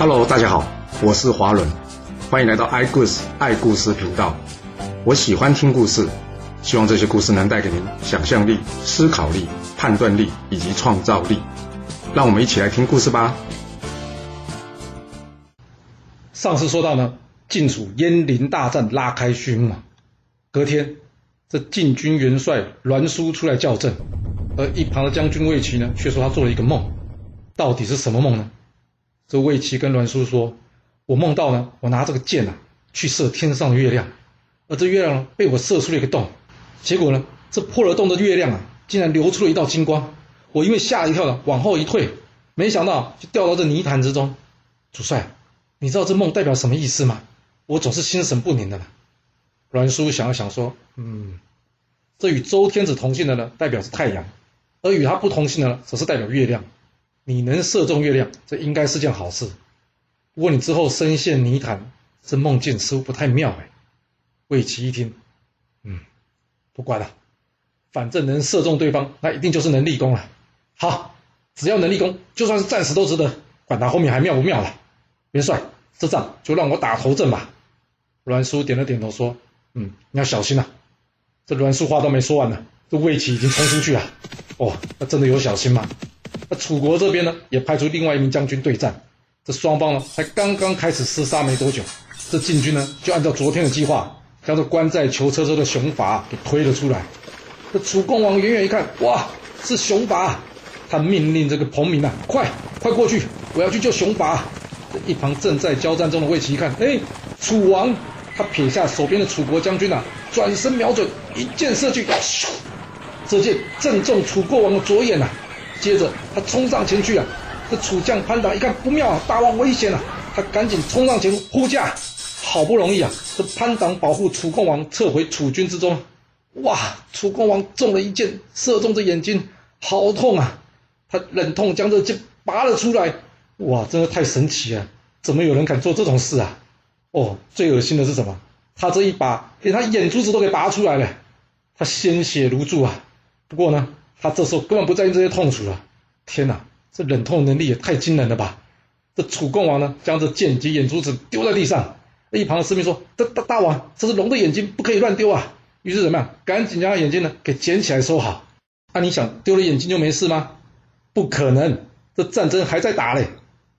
Hello，大家好，我是华伦，欢迎来到爱故事爱故事频道。我喜欢听故事，希望这些故事能带给您想象力、思考力、判断力以及创造力。让我们一起来听故事吧。上次说到呢，晋楚鄢陵大战拉开序幕啊。隔天，这晋军元帅栾书出来校正，而一旁的将军魏齐呢，却说他做了一个梦。到底是什么梦呢？这魏齐跟栾书说：“我梦到呢，我拿这个箭啊，去射天上的月亮，而这月亮呢，被我射出了一个洞。结果呢，这破了洞的月亮啊，竟然流出了一道金光。我因为吓一跳呢，往后一退，没想到就掉到这泥潭之中。主帅，你知道这梦代表什么意思吗？我总是心神不宁的。”栾书想了想说：“嗯，这与周天子同姓的呢，代表是太阳；而与他不同姓的呢，则是代表月亮。”你能射中月亮，这应该是件好事。不过你之后深陷泥潭，这梦境似乎不太妙哎。魏齐一听，嗯，不管了，反正能射中对方，那一定就是能立功了。好，只要能立功，就算是战死都值得，管他后面还妙不妙了。元帅，这仗就让我打头阵吧。栾书点了点头说：“嗯，你要小心啊。”这栾书话都没说完呢，这魏齐已经冲出去了。哦，那真的有小心吗？那楚国这边呢，也派出另外一名将军对战。这双方呢，才刚刚开始厮杀没多久，这晋军呢，就按照昨天的计划，将这关在囚车中的熊法给推了出来。这楚共王远远一看，哇，是熊法！他命令这个彭明啊，快快过去，我要去救熊法。这一旁正在交战中的魏齐一看，哎，楚王，他撇下手边的楚国将军啊，转身瞄准，一箭射去，咻！这箭正中楚国王的左眼呐。接着他冲上前去啊！这楚将潘党一看不妙啊，大王危险啊！他赶紧冲上前呼驾。好不容易啊，这潘党保护楚共王撤回楚军之中。哇！楚共王中了一箭，射中这眼睛，好痛啊！他忍痛将这箭拔了出来。哇！真的太神奇了！怎么有人敢做这种事啊？哦，最恶心的是什么？他这一把连他眼珠子都给拔出来了，他鲜血如注啊！不过呢。他这时候根本不在意这些痛楚了。天哪，这忍痛能力也太惊人了吧！这楚共王呢，将这剑及眼珠子丢在地上。一旁的士兵说：“大大大王，这是龙的眼睛，不可以乱丢啊！”于是怎么样？赶紧将眼睛呢给捡起来收好。那你想丢了眼睛就没事吗？不可能，这战争还在打嘞！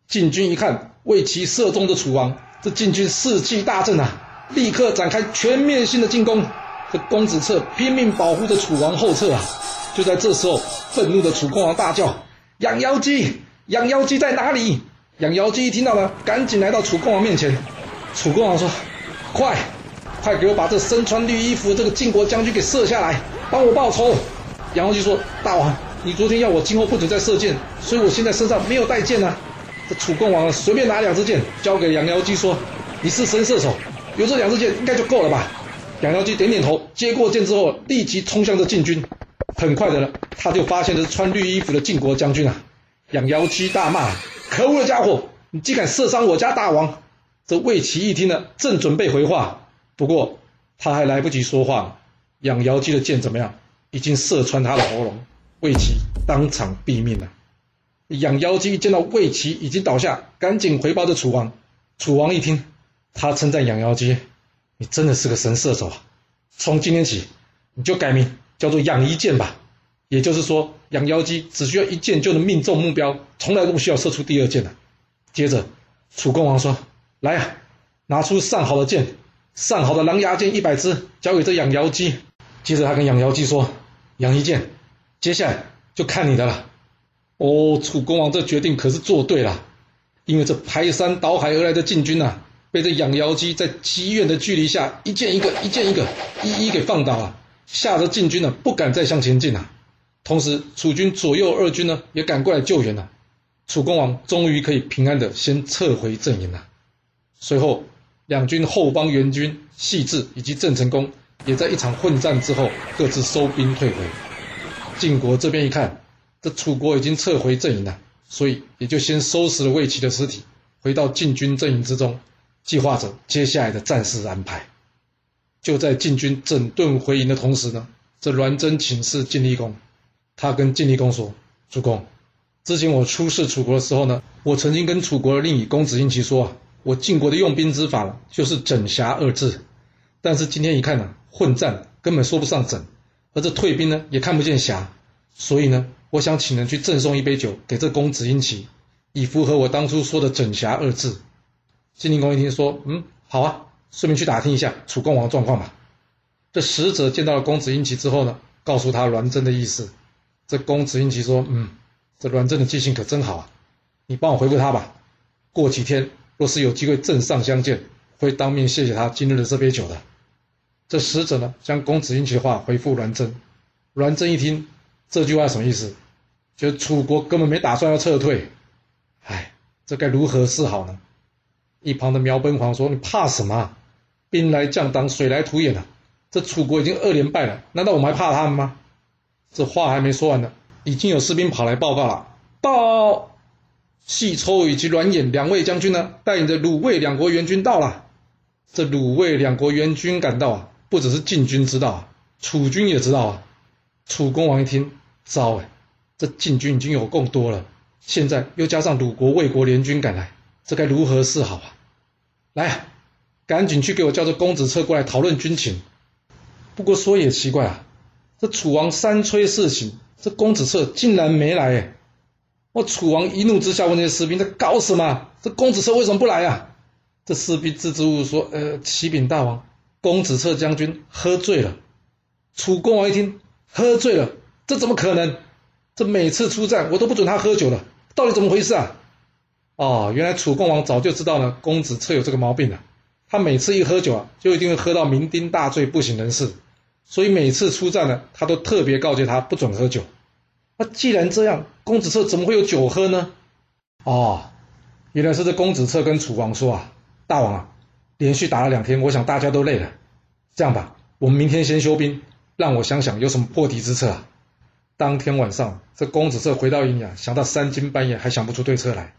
晋军一看为其射中的楚王，这晋军士气大振啊，立刻展开全面性的进攻。这公子策拼命保护着楚王后撤啊！就在这时候，愤怒的楚共王大叫：“养妖姬，养妖姬在哪里？”养妖姬一听到了，赶紧来到楚共王面前。楚共王说：“快，快给我把这身穿绿衣服这个晋国将军给射下来，帮我报仇。”养妖姬说：“大王，你昨天要我今后不准再射箭，所以我现在身上没有带箭啊。”这楚共王随便拿两支箭交给养妖姬说：“你是神射手，有这两支箭应该就够了吧？”养妖姬点点头，接过箭之后，立即冲向这晋军。很快的呢，他就发现这穿绿衣服的晋国将军啊！养妖姬大骂：“可恶的家伙，你竟敢射伤我家大王！”这魏齐一听呢，正准备回话，不过他还来不及说话，养妖姬的箭怎么样？已经射穿他的喉咙，魏齐当场毙命了。养妖姬见到魏齐已经倒下，赶紧回报这楚王。楚王一听，他称赞养妖姬：“你真的是个神射手啊！从今天起，你就改名。”叫做养一箭吧，也就是说，养妖姬只需要一箭就能命中目标，从来都不需要射出第二箭的。接着，楚共王说：“来啊，拿出上好的箭，上好的狼牙箭一百支，交给这养妖姬。”接着，他跟养妖姬说：“养一箭，接下来就看你的了。”哦，楚公王这决定可是做对了，因为这排山倒海而来的禁军呐，被这养妖姬在极远的距离下一箭一个，一箭一个，一一给放倒了。吓得晋军呢不敢再向前进了，同时楚军左右二军呢也赶过来救援了，楚公王终于可以平安的先撤回阵营了。随后两军后方援军细致以及郑成功也在一场混战之后各自收兵退回。晋国这边一看，这楚国已经撤回阵营了，所以也就先收拾了魏齐的尸体，回到晋军阵营之中，计划着接下来的战事安排。就在晋军整顿回营的同时呢，这栾真请示晋厉公，他跟晋厉公说：“主公，之前我出使楚国的时候呢，我曾经跟楚国的令尹公子婴齐说啊，我晋国的用兵之法就是整瑕二字。但是今天一看呢，混战根本说不上整，而这退兵呢也看不见瑕，所以呢，我想请人去赠送一杯酒给这公子婴齐，以符合我当初说的整瑕二字。晋灵公一听说，嗯，好啊，顺便去打听一下楚共王状况吧。这使者见到了公子婴齐之后呢，告诉他栾真的意思。这公子婴齐说，嗯。这栾真的记性可真好啊！你帮我回复他吧。过几天若是有机会正上相见，会当面谢谢他今日的这杯酒的。这使者呢，将公子婴齐的话回复栾真。栾真一听这句话什么意思？觉得楚国根本没打算要撤退。唉，这该如何是好呢？一旁的苗奔黄说：“你怕什么？兵来将挡，水来土掩啊！这楚国已经二连败了，难道我们还怕他们吗？”这话还没说完呢。已经有士兵跑来报告了，报，细抽以及阮眼两位将军呢，带领着鲁卫两国援军到了。这鲁卫两国援军赶到啊，不只是晋军知道，楚军也知道啊。楚公王一听，糟哎，这晋军已经有够多了，现在又加上鲁国、魏国联军赶来，这该如何是好啊？来，赶紧去给我叫这公子策过来讨论军情。不过说也奇怪啊，这楚王三催四请。这公子策竟然没来！我楚王一怒之下问这些士兵：“在搞什么？这公子策为什么不来啊？”这士兵支支吾吾说：“呃，启禀大王，公子策将军喝醉了。”楚公王一听，喝醉了，这怎么可能？这每次出战我都不准他喝酒了，到底怎么回事啊？哦，原来楚共王早就知道呢，公子策有这个毛病了。他每次一喝酒啊，就一定会喝到酩酊大醉，不省人事。所以每次出战呢，他都特别告诫他不准喝酒。那既然这样，公子策怎么会有酒喝呢？哦，原来是这公子策跟楚王说啊，大王啊，连续打了两天，我想大家都累了。这样吧，我们明天先休兵，让我想想有什么破敌之策啊。当天晚上，这公子策回到营里啊，想到三更半夜还想不出对策来。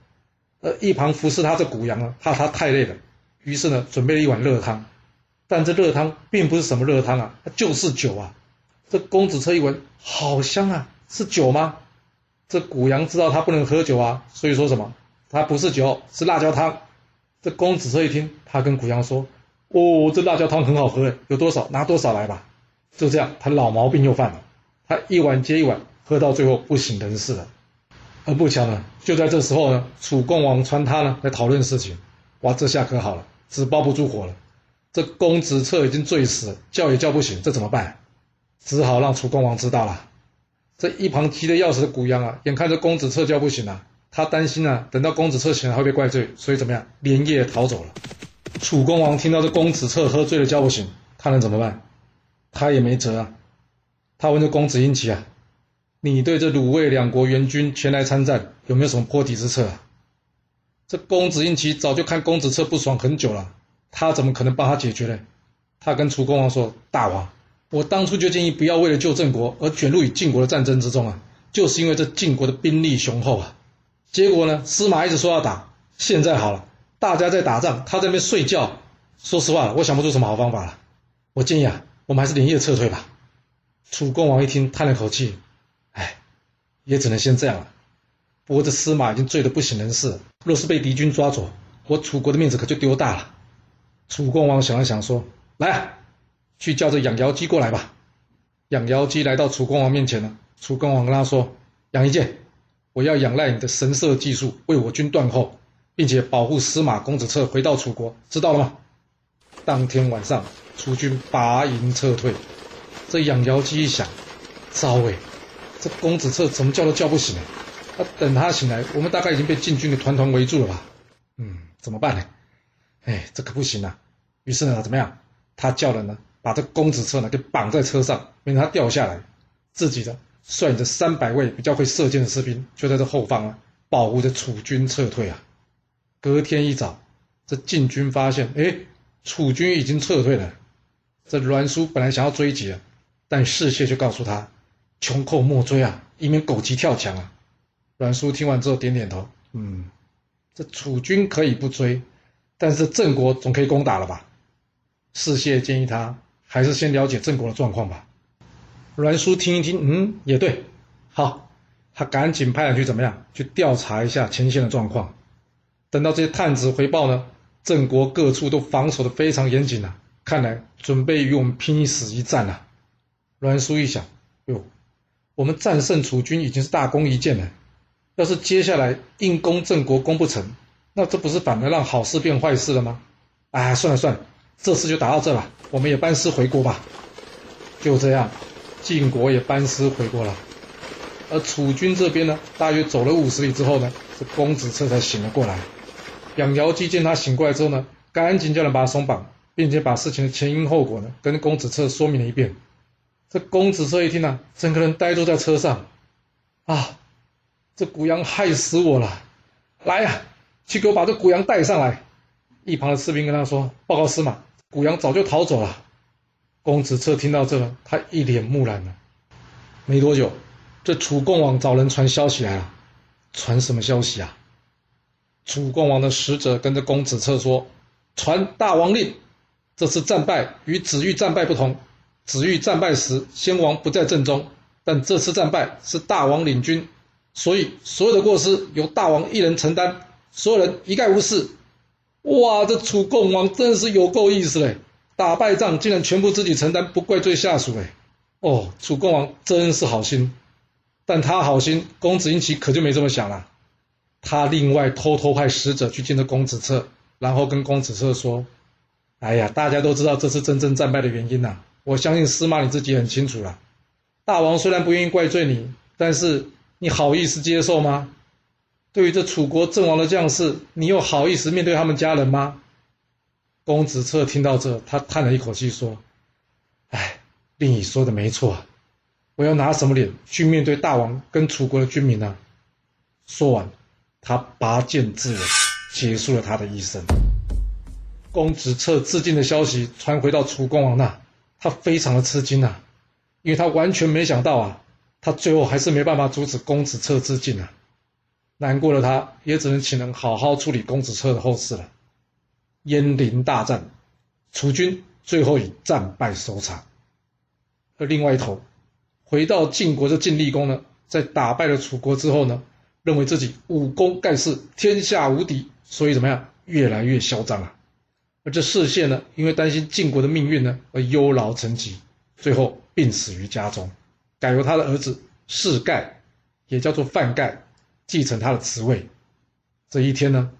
而一旁服侍他这谷阳啊，怕他太累了，于是呢，准备了一碗热汤。但这热汤并不是什么热汤啊，它就是酒啊！这公子车一闻，好香啊，是酒吗？这谷阳知道他不能喝酒啊，所以说什么？他不是酒，是辣椒汤。这公子车一听，他跟谷阳说：“哦，这辣椒汤很好喝，有多少拿多少来吧。”就这样，他老毛病又犯了，他一碗接一碗，喝到最后不省人事了。而不巧呢，就在这时候呢，楚共王穿他呢来讨论事情。哇，这下可好了，纸包不住火了。这公子策已经醉死了，叫也叫不醒，这怎么办？只好让楚共王知道了。这一旁急得要死的谷阳啊，眼看着公子策叫不醒了，他担心啊，等到公子策醒了会被怪罪，所以怎么样，连夜逃走了。楚公王听到这公子策喝醉了叫不醒，他能怎么办？他也没辙啊。他问这公子婴齐啊：“你对这鲁卫两国援军前来参战，有没有什么破敌之策啊？”这公子婴齐早就看公子策不爽很久了。他怎么可能帮他解决呢？他跟楚公王说：“大王，我当初就建议不要为了救郑国而卷入与晋国的战争之中啊，就是因为这晋国的兵力雄厚啊。结果呢，司马一直说要打，现在好了，大家在打仗，他在那边睡觉。说实话，我想不出什么好方法了。我建议啊，我们还是连夜撤退吧。”楚公王一听，叹了口气：“哎，也只能先这样了。不过这司马已经醉得不省人事，若是被敌军抓走，我楚国的面子可就丢大了。”楚共王想了想，说：“来，去叫这养瑶姬过来吧。”养瑶姬来到楚共王面前了。楚共王跟他说：“养一剑，我要仰赖你的神射技术，为我军断后，并且保护司马公子策回到楚国，知道了吗？”当天晚上，楚军拔营撤退。这养瑶姬一想：“糟哎，这公子策怎么叫都叫不醒？啊，等他醒来，我们大概已经被晋军给团团围住了吧？嗯，怎么办呢？”哎，这可不行啊！于是呢，怎么样？他叫人呢，把这公子车呢给绑在车上，免得他掉下来。自己的率领着三百位比较会射箭的士兵，就在这后方啊，保护着楚军撤退啊。隔天一早，这晋军发现，哎，楚军已经撤退了。这栾书本来想要追击啊，但士燮就告诉他：“穷寇莫追啊，以免狗急跳墙啊。”栾书听完之后点点头，嗯，这楚军可以不追。但是郑国总可以攻打了吧？士燮建议他还是先了解郑国的状况吧。栾书听一听，嗯，也对，好，他赶紧派人去怎么样？去调查一下前线的状况。等到这些探子回报呢，郑国各处都防守的非常严谨啊，看来准备与我们拼死一战了。栾书一想，哟，我们战胜楚军已经是大功一件了，要是接下来硬攻郑国攻不成，那这不是反而让好事变坏事了吗？哎，算了算了，这次就打到这了，我们也班师回国吧。就这样，晋国也班师回国了。而楚军这边呢，大约走了五十里之后呢，这公子策才醒了过来。养瑶姬见他醒过来之后呢，赶紧叫人把他松绑，并且把事情的前因后果呢，跟公子策说明了一遍。这公子策一听呢，整个人呆坐在车上，啊，这谷阳害死我了！来呀，去给我把这谷阳带上来。一旁的士兵跟他说：“报告司马，谷阳早就逃走了。”公子策听到这，他一脸木然了。没多久。这楚共王找人传消息来了，传什么消息啊？楚共王的使者跟着公子策说：“传大王令，这次战败与子玉战败不同。子玉战败时，先王不在阵中，但这次战败是大王领军，所以所有的过失由大王一人承担，所有人一概无视。”哇，这楚共王真是有够意思嘞！打败仗竟然全部自己承担，不怪罪下属哎！哦，楚共王真是好心。但他好心，公子婴齐可就没这么想了。他另外偷偷派使者去见了公子彻，然后跟公子彻说：“哎呀，大家都知道这次真正战败的原因呐，我相信司马你自己很清楚了。大王虽然不愿意怪罪你，但是你好意思接受吗？对于这楚国阵亡的将士，你又好意思面对他们家人吗？”公子策听到这，他叹了一口气说：“哎，令尹说的没错。”我要拿什么脸去面对大王跟楚国的军民呢？说完，他拔剑自刎，结束了他的一生。公子策自尽的消息传回到楚公王那，他非常的吃惊啊，因为他完全没想到啊，他最后还是没办法阻止公子策自尽啊。难过的他，也只能请人好好处理公子策的后事了。鄢陵大战，楚军最后以战败收场。而另外一头。回到晋国的晋厉公呢，在打败了楚国之后呢，认为自己武功盖世，天下无敌，所以怎么样，越来越嚣张了。而这士燮呢，因为担心晋国的命运呢，而忧劳成疾，最后病死于家中，改由他的儿子士盖，也叫做范盖，继承他的职位。这一天呢，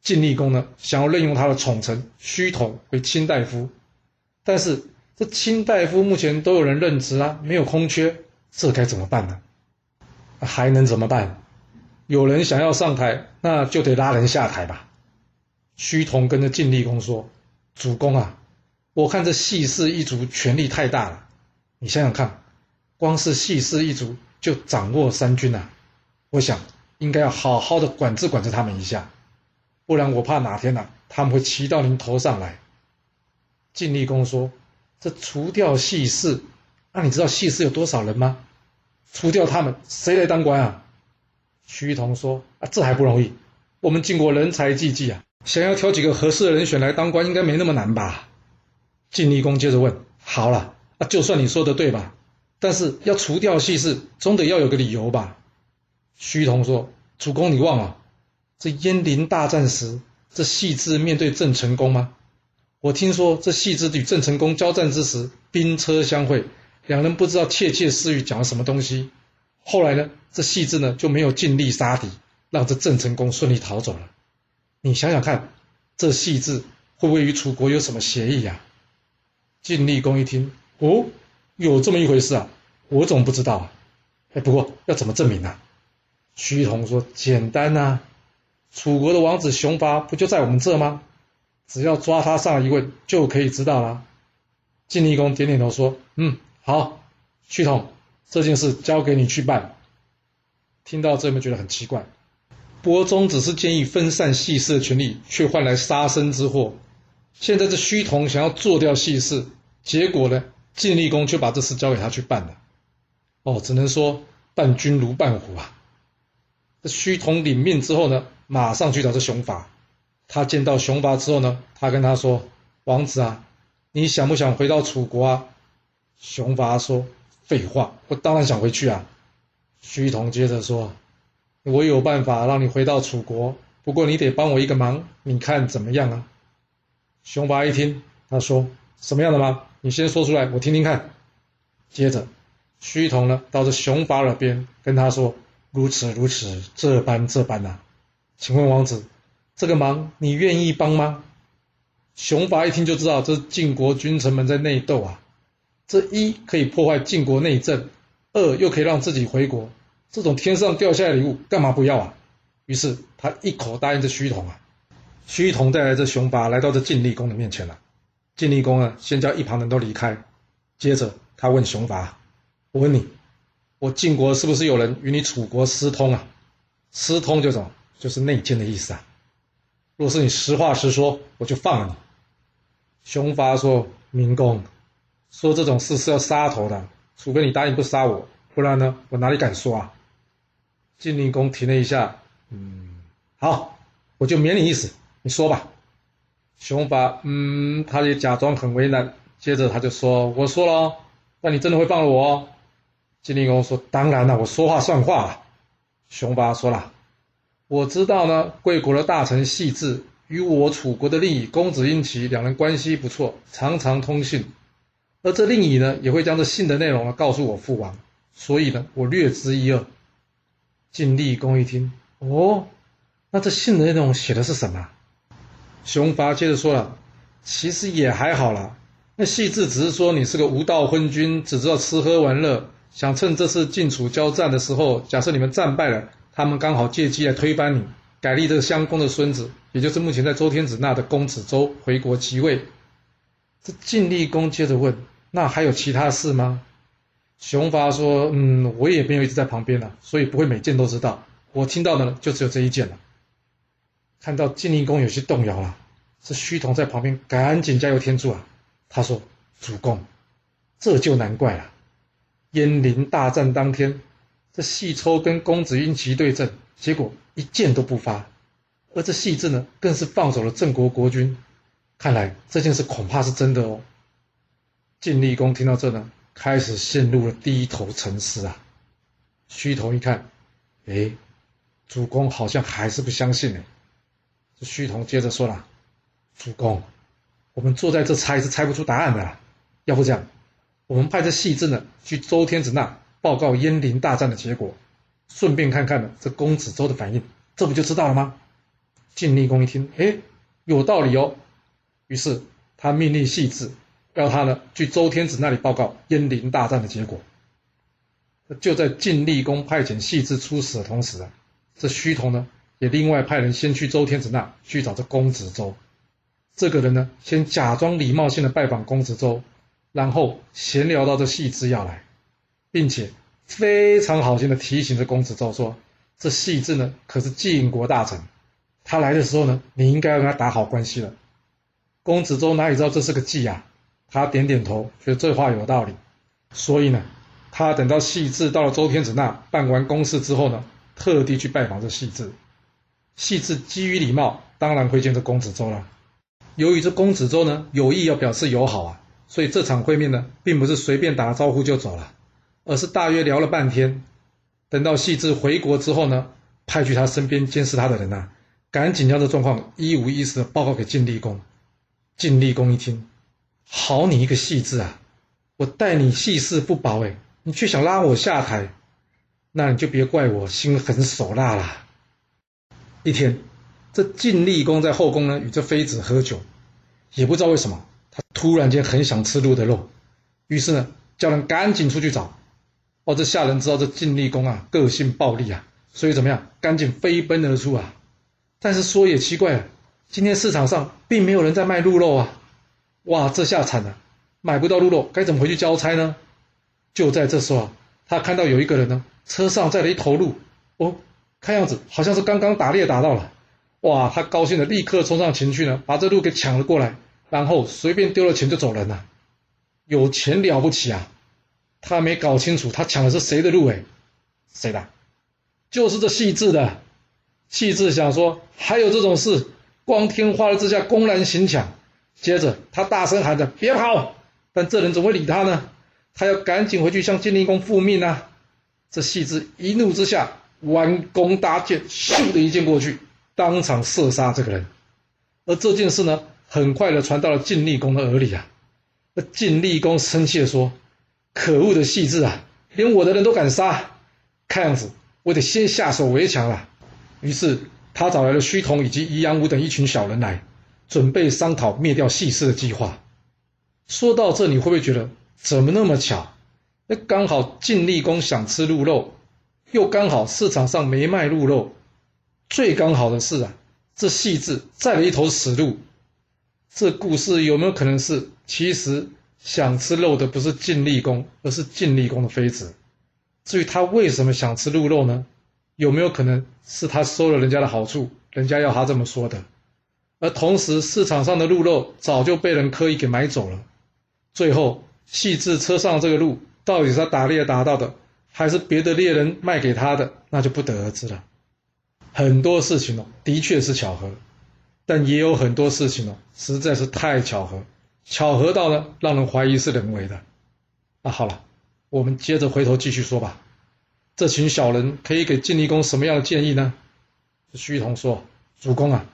晋厉公呢，想要任用他的宠臣胥统为卿大夫，但是。这卿大夫目前都有人任职啊，没有空缺，这该怎么办呢？还能怎么办？有人想要上台，那就得拉人下台吧。胥同跟着晋厉公说：“主公啊，我看这细氏一族权力太大了，你想想看，光是细氏一族就掌握三军啊，我想应该要好好的管制管制他们一下，不然我怕哪天呐，他们会骑到您头上来。”晋厉公说。这除掉细氏，那你知道细氏有多少人吗？除掉他们，谁来当官啊？徐同说：“啊，这还不容易。我们晋国人才济济啊，想要挑几个合适的人选来当官，应该没那么难吧？”晋厉公接着问：“好了，啊，就算你说的对吧？但是要除掉细氏，总得要有个理由吧？”徐同说：“主公，你忘了，这鄢陵大战时，这细致面对郑成功吗？”我听说这细致与郑成功交战之时，兵车相会，两人不知道窃窃私语讲了什么东西。后来呢，这细致呢就没有尽力杀敌，让这郑成功顺利逃走了。你想想看，这细致会不会与楚国有什么协议呀？晋厉公一听，哦，有这么一回事啊，我怎么不知道啊？哎，不过要怎么证明呢？徐同说，简单呐，楚国的王子熊发不就在我们这吗？只要抓他上一问，就可以知道了。晋厉公点点头说：“嗯，好，徐统，这件事交给你去办。”听到这，有没有觉得很奇怪？伯宗只是建议分散细氏的权力，却换来杀身之祸。现在这胥统想要做掉细氏，结果呢，晋厉公却把这事交给他去办了。哦，只能说伴君如伴虎啊。这胥统领命之后呢，马上去找这熊法。他见到熊拔之后呢，他跟他说：“王子啊，你想不想回到楚国啊？”熊拔说：“废话，我当然想回去啊。”徐同接着说：“我有办法让你回到楚国，不过你得帮我一个忙，你看怎么样啊？”熊拔一听，他说：“什么样的忙？你先说出来，我听听看。”接着，虚同呢到这熊拔耳边跟他说：“如此如此，这般这般呐，请问王子，这个忙你愿意帮吗？”熊拔一听就知道这是晋国君臣们在内斗啊，这一可以破坏晋国内政。二又可以让自己回国，这种天上掉下来礼物干嘛不要啊？于是他一口答应这虚同啊。虚同带来这熊拔来到这晋厉公的面前了。晋厉公呢，先叫一旁人都离开，接着他问熊拔：“我问你，我晋国是不是有人与你楚国私通啊？私通这种就是内奸的意思啊。若是你实话实说，我就放了你。”熊拔说：“明公，说这种事是要杀头的。”除非你答应不杀我，不然呢，我哪里敢说啊？晋灵公停了一下，嗯，好，我就免你一死，你说吧。熊霸，嗯，他也假装很为难，接着他就说：“我说了，那你真的会放了我？”哦？”晋灵公说：“当然了，我说话算话。”熊霸说了：“我知道呢，贵国的大臣细致与我楚国的令尹公子婴齐两人关系不错，常常通信。”而这令尹呢，也会将这信的内容呢告诉我父王，所以呢，我略知一二。晋厉公一听，哦，那这信的内容写的是什么？熊拔接着说了，其实也还好啦。那细致只是说你是个无道昏君，只知道吃喝玩乐，想趁这次晋楚交战的时候，假设你们战败了，他们刚好借机来推翻你，改立这个襄公的孙子，也就是目前在周天子那的公子周回国即位。这晋厉公接着问。那还有其他事吗？熊发说：“嗯，我也没有一直在旁边了，所以不会每件都知道。我听到的，就只有这一件了。”看到晋灵公有些动摇了，这虚同在旁边赶紧加油添醋啊。他说：“主公，这就难怪了。燕陵大战当天，这细抽跟公子婴齐对阵，结果一箭都不发，而这细致呢，更是放走了郑国国君。看来这件事恐怕是真的哦。”晋厉公听到这呢，开始陷入了低头沉思啊。虚同一看，哎，主公好像还是不相信呢。这虚同接着说了：“主公，我们坐在这猜是猜不出答案的。要不这样，我们派这细致呢去周天子那报告燕陵大战的结果，顺便看看呢这公子周的反应，这不就知道了吗？”晋厉公一听，哎，有道理哦。于是他命令细致。要他呢去周天子那里报告燕陵大战的结果。就在晋厉公派遣细致出使的同时啊，这虚同呢也另外派人先去周天子那去找这公子周。这个人呢先假装礼貌性的拜访公子周，然后闲聊到这细致要来，并且非常好心的提醒这公子周说：这细致呢可是晋国大臣，他来的时候呢你应该要跟他打好关系了。公子周哪里知道这是个计啊？他点点头，觉得这话有道理，所以呢，他等到细致到了周天子那办完公事之后呢，特地去拜访这细致。细致基于礼貌，当然会见这公子周了。由于这公子周呢有意要表示友好啊，所以这场会面呢，并不是随便打个招呼就走了，而是大约聊了半天。等到细致回国之后呢，派去他身边监视他的人呐，赶紧将这状况一五一十的报告给晋厉公。晋厉公一听。好你一个细致啊！我待你细事不薄，哎，你却想拉我下台，那你就别怪我心狠手辣啦。一天，这晋厉公在后宫呢，与这妃子喝酒，也不知道为什么，他突然间很想吃鹿的肉，于是呢，叫人赶紧出去找。哦，这下人知道这晋厉公啊，个性暴戾啊，所以怎么样，赶紧飞奔而出啊。但是说也奇怪啊，今天市场上并没有人在卖鹿肉啊。哇，这下惨了，买不到鹿肉，该怎么回去交差呢？就在这时候啊，他看到有一个人呢，车上载了一头鹿，哦，看样子好像是刚刚打猎打到了。哇，他高兴的立刻冲上前去呢，把这鹿给抢了过来，然后随便丢了钱就走人了。有钱了不起啊？他没搞清楚他抢的是谁的鹿哎，谁的？就是这细致的。细致想说，还有这种事，光天化日之下公然行抢。接着，他大声喊着：“别跑！”但这人怎么会理他呢？他要赶紧回去向晋灵公复命啊！这细致一怒之下弯弓搭箭，咻的一箭过去，当场射杀这个人。而这件事呢，很快的传到了晋厉公的耳里啊。那晋厉公生气的说：“可恶的细致啊，连我的人都敢杀，看样子我得先下手为强了。”于是他找来了虚童以及宜阳武等一群小人来，准备商讨灭掉细氏的计划。说到这，你会不会觉得怎么那么巧？那刚好晋厉公想吃鹿肉，又刚好市场上没卖鹿肉，最刚好的是啊，这细致载了一头死鹿。这故事有没有可能是，其实想吃肉的不是晋厉公，而是晋厉公的妃子？至于他为什么想吃鹿肉呢？有没有可能是他收了人家的好处，人家要他这么说的？而同时市场上的鹿肉早就被人刻意给买走了。最后，细致车上这个鹿到底是他打猎打到的，还是别的猎人卖给他的，那就不得而知了。很多事情哦，的确是巧合。但也有很多事情哦，实在是太巧合，巧合到呢，让人怀疑是人为的。那好了，我们接着回头继续说吧。这群小人可以给晋厉公什么样的建议呢？虚同说：“主公啊，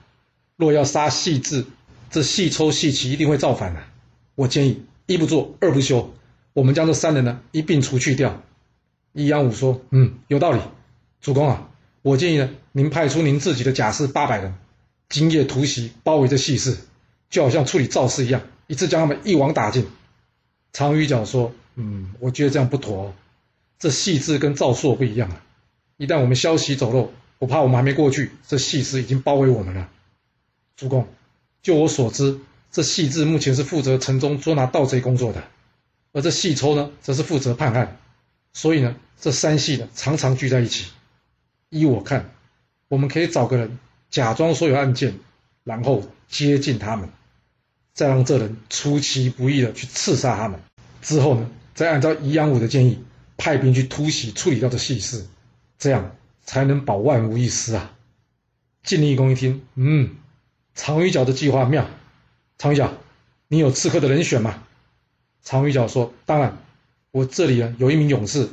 若要杀细致，这细抽细齐一定会造反的。我建议一不做二不休，我们将这三人呢一并除去掉。”易阳武说：“嗯，有道理。主公啊，我建议呢，您派出您自己的甲士八百人。”今夜突袭，包围着细事，就好像处理赵氏一样，一次将他们一网打尽。常于角说：“嗯，我觉得这样不妥哦。这细致跟赵朔不一样啊！一旦我们消息走漏，我怕我们还没过去，这细事已经包围我们了。”主公，就我所知，这细致目前是负责城中捉拿盗贼工作的，而这细抽呢，则是负责判案。所以呢，这三系呢，常常聚在一起。依我看，我们可以找个人。假装所有案件，然后接近他们，再让这人出其不意的去刺杀他们。之后呢，再按照宜阳武的建议，派兵去突袭处理掉这细事，这样才能保万无一失啊！晋厉公一听，嗯，长鱼角的计划妙。长鱼角，你有刺客的人选吗？长鱼角说：“当然，我这里呢有一名勇士，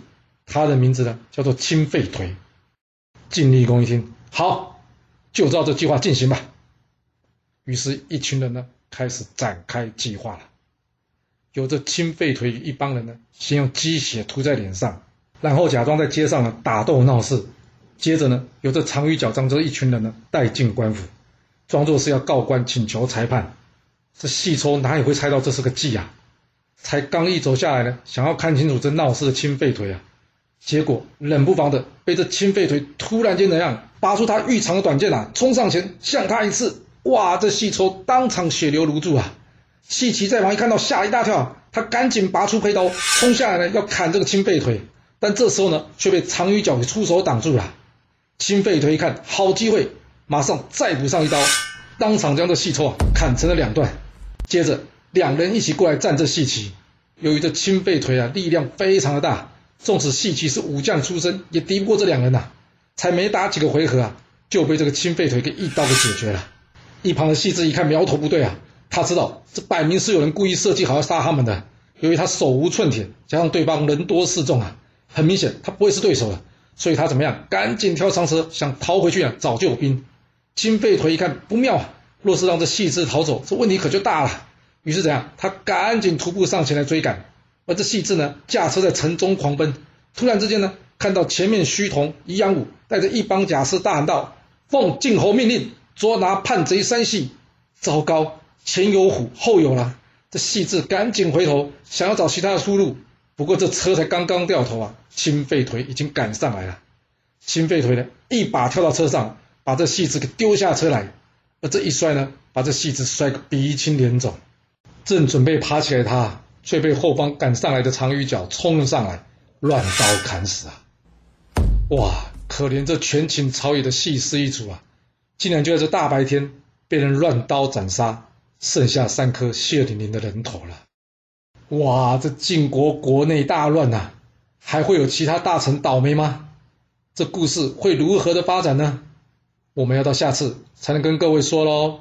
他的名字呢叫做清废腿。”晋厉公一听，好。就照这计划进行吧。于是，一群人呢开始展开计划了。有着清废腿一帮人呢，先用鸡血涂在脸上，然后假装在街上呢打斗闹事。接着呢，有着长鱼脚张这一群人呢带进官府，装作是要告官请求裁判。这细抽哪里会猜到这是个计啊？才刚一走下来呢，想要看清楚这闹事的清废腿啊，结果冷不防的被这清废腿突然间怎样？拔出他玉长的短剑啊，冲上前向他一刺，哇！这细抽当场血流如注啊！细奇在旁一看到吓一大跳，他赶紧拔出佩刀冲下来呢，要砍这个青废腿，但这时候呢，却被长鱼脚给出手挡住了。青废腿一看好机会，马上再补上一刀，当场将这细抽啊砍成了两段。接着两人一起过来战这细奇，由于这青废腿啊力量非常的大，纵使细奇是武将出身，也敌不过这两人呐。才没打几个回合啊，就被这个青废腿给一刀给解决了。一旁的细致一看苗头不对啊，他知道这摆明是有人故意设计好要杀他们的。由于他手无寸铁，加上对方人多势众啊，很明显他不会是对手的，所以他怎么样？赶紧跳上车想逃回去啊，找救兵。青废腿一看不妙啊，若是让这细致逃走，这问题可就大了。于是怎样？他赶紧徒步上前来追赶，而这细致呢，驾车在城中狂奔。突然之间呢？看到前面虚同宜阳武带着一帮甲士大喊道：“奉晋侯命令，捉拿叛贼三系！”糟糕，前有虎，后有狼。这细致赶紧回头，想要找其他的出路。不过这车才刚刚掉头啊，青废腿已经赶上来了。青废腿呢，一把跳到车上，把这细致给丢下车来。而这一摔呢，把这细致摔个鼻青脸肿。正准备爬起来，他却被后方赶上来的长鱼角冲了上来，乱刀砍死啊！哇，可怜这权倾朝野的细氏一族啊，竟然就在这大白天被人乱刀斩杀，剩下三颗血淋淋的人头了。哇，这晋国国内大乱呐，还会有其他大臣倒霉吗？这故事会如何的发展呢？我们要到下次才能跟各位说喽。